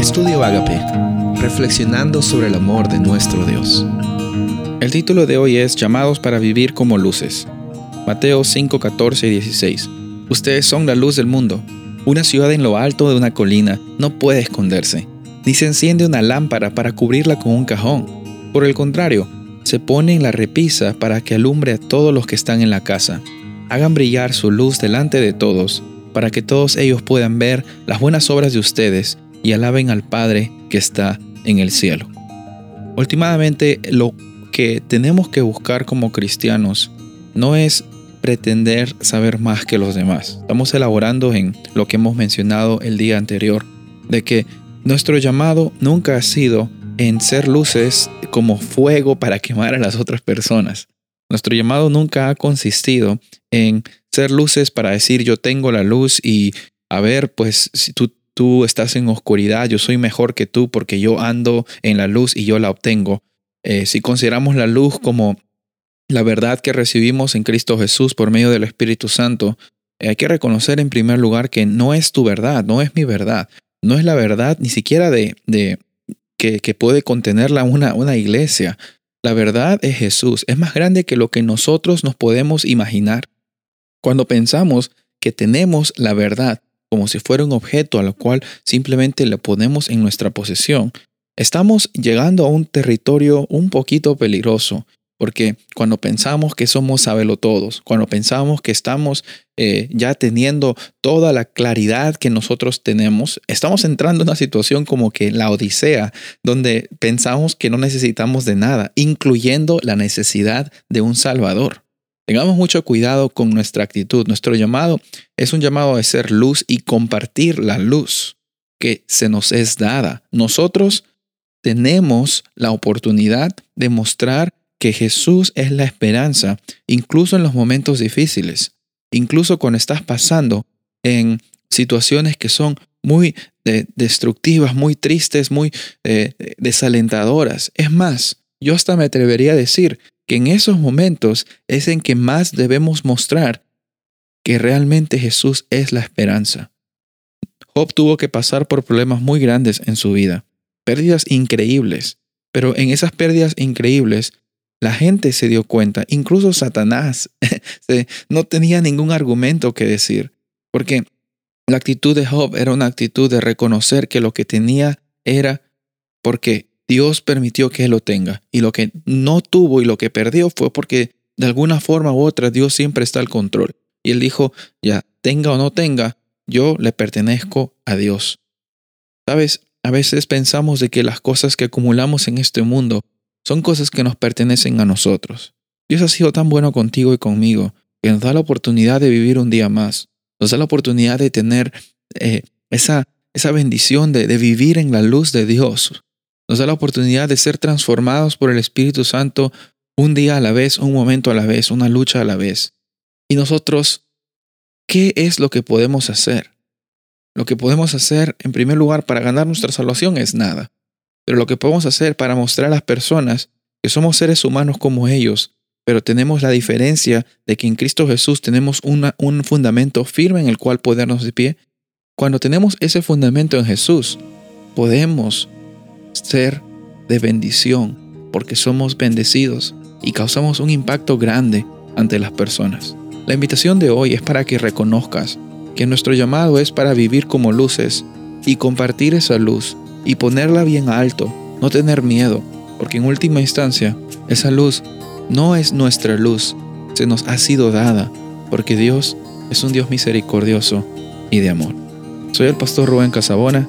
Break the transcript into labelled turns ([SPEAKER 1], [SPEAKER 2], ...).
[SPEAKER 1] Estudio Agape, reflexionando sobre el amor de nuestro Dios.
[SPEAKER 2] El título de hoy es Llamados para vivir como luces. Mateo 5, 14 y 16. Ustedes son la luz del mundo. Una ciudad en lo alto de una colina no puede esconderse, ni se enciende una lámpara para cubrirla con un cajón. Por el contrario, se pone en la repisa para que alumbre a todos los que están en la casa. Hagan brillar su luz delante de todos, para que todos ellos puedan ver las buenas obras de ustedes y alaben al Padre que está en el cielo. Últimamente lo que tenemos que buscar como cristianos no es pretender saber más que los demás. Estamos elaborando en lo que hemos mencionado el día anterior, de que nuestro llamado nunca ha sido en ser luces como fuego para quemar a las otras personas. Nuestro llamado nunca ha consistido en ser luces para decir yo tengo la luz y a ver, pues si tú tú estás en oscuridad, yo soy mejor que tú porque yo ando en la luz y yo la obtengo. Eh, si consideramos la luz como la verdad que recibimos en Cristo Jesús por medio del Espíritu Santo, eh, hay que reconocer en primer lugar que no es tu verdad, no es mi verdad, no es la verdad ni siquiera de, de que, que, puede contenerla una, una iglesia. La verdad es Jesús, es más grande que lo que nosotros nos podemos imaginar. Cuando pensamos que tenemos la verdad, como si fuera un objeto a lo cual simplemente le ponemos en nuestra posesión, estamos llegando a un territorio un poquito peligroso, porque cuando pensamos que somos sabelotodos, cuando pensamos que estamos eh, ya teniendo toda la claridad que nosotros tenemos, estamos entrando en una situación como que la Odisea, donde pensamos que no necesitamos de nada, incluyendo la necesidad de un Salvador. Tengamos mucho cuidado con nuestra actitud. Nuestro llamado es un llamado de ser luz y compartir la luz que se nos es dada. Nosotros tenemos la oportunidad de mostrar que Jesús es la esperanza, incluso en los momentos difíciles, incluso cuando estás pasando en situaciones que son muy eh, destructivas, muy tristes, muy eh, desalentadoras. Es más, yo hasta me atrevería a decir que en esos momentos es en que más debemos mostrar que realmente Jesús es la esperanza. Job tuvo que pasar por problemas muy grandes en su vida, pérdidas increíbles, pero en esas pérdidas increíbles la gente se dio cuenta, incluso Satanás no tenía ningún argumento que decir, porque la actitud de Job era una actitud de reconocer que lo que tenía era porque Dios permitió que él lo tenga. Y lo que no tuvo y lo que perdió fue porque de alguna forma u otra Dios siempre está al control. Y él dijo, ya, tenga o no tenga, yo le pertenezco a Dios. Sabes, a veces pensamos de que las cosas que acumulamos en este mundo son cosas que nos pertenecen a nosotros. Dios ha sido tan bueno contigo y conmigo que nos da la oportunidad de vivir un día más. Nos da la oportunidad de tener eh, esa, esa bendición de, de vivir en la luz de Dios, nos da la oportunidad de ser transformados por el Espíritu Santo un día a la vez, un momento a la vez, una lucha a la vez. Y nosotros, ¿qué es lo que podemos hacer? Lo que podemos hacer, en primer lugar, para ganar nuestra salvación es nada. Pero lo que podemos hacer para mostrar a las personas que somos seres humanos como ellos, pero tenemos la diferencia de que en Cristo Jesús tenemos un fundamento firme en el cual podernos de pie. Cuando tenemos ese fundamento en Jesús, podemos ser de bendición, porque somos bendecidos y causamos un impacto grande ante las personas. La invitación de hoy es para que reconozcas que nuestro llamado es para vivir como luces y compartir esa luz y ponerla bien alto, no tener miedo, porque en última instancia esa luz no es nuestra luz, se nos ha sido dada, porque Dios es un Dios misericordioso y de amor. Soy el pastor Rubén Casabona